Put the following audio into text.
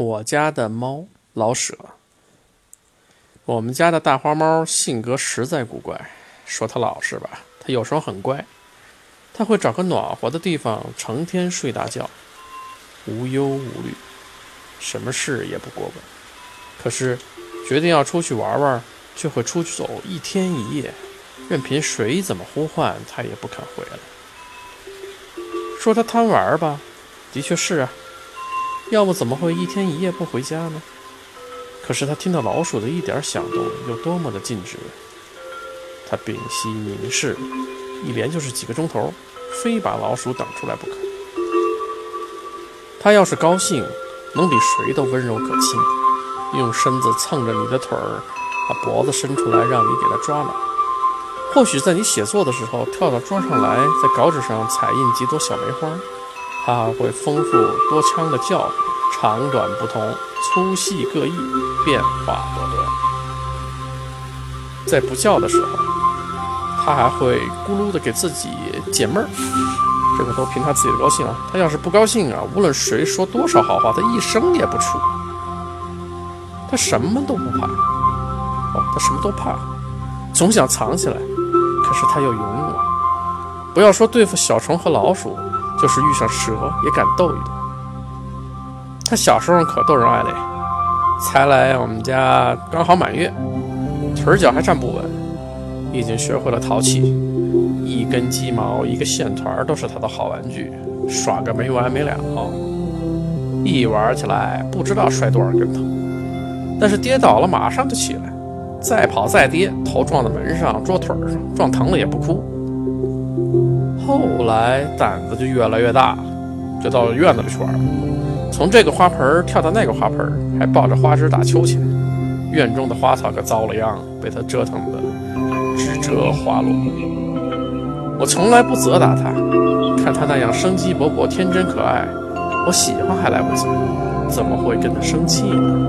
我家的猫老舍。我们家的大花猫性格实在古怪，说它老实吧，它有时候很乖。它会找个暖和的地方，成天睡大觉，无忧无虑，什么事也不过问。可是决定要出去玩玩，却会出去走一天一夜，任凭谁怎么呼唤，它也不肯回来。说它贪玩吧，的确是啊。要不怎么会一天一夜不回家呢？可是他听到老鼠的一点响动，有多么的尽职。他屏息凝视，一连就是几个钟头，非把老鼠等出来不可。他要是高兴，能比谁都温柔可亲，用身子蹭着你的腿儿，把脖子伸出来让你给他抓挠。或许在你写作的时候，跳到桌上来，在稿纸上彩印几朵小梅花。它会丰富多腔的叫，长短不同，粗细各异，变化多端。在不叫的时候，它还会咕噜的给自己解闷儿，这个都凭它自己的高兴啊。它要是不高兴啊，无论谁说多少好话，它一声也不出。它什么都不怕，哦，它什么都怕，总想藏起来，可是它又勇猛。不要说对付小虫和老鼠。就是遇上蛇也敢斗一斗。他小时候可逗人爱嘞，才来我们家刚好满月，腿脚还站不稳，已经学会了淘气，一根鸡毛一个线团都是他的好玩具，耍个没完没了。一玩起来不知道摔多少跟头，但是跌倒了马上就起来，再跑再跌，头撞在门上、桌腿上，撞疼了也不哭。后来胆子就越来越大，就到院子里去玩，从这个花盆跳到那个花盆，还抱着花枝打秋千。院中的花草可遭了殃，被他折腾的枝折花落。我从来不责打他，看他那样生机勃勃、天真可爱，我喜欢还来不及，怎么会跟他生气呢？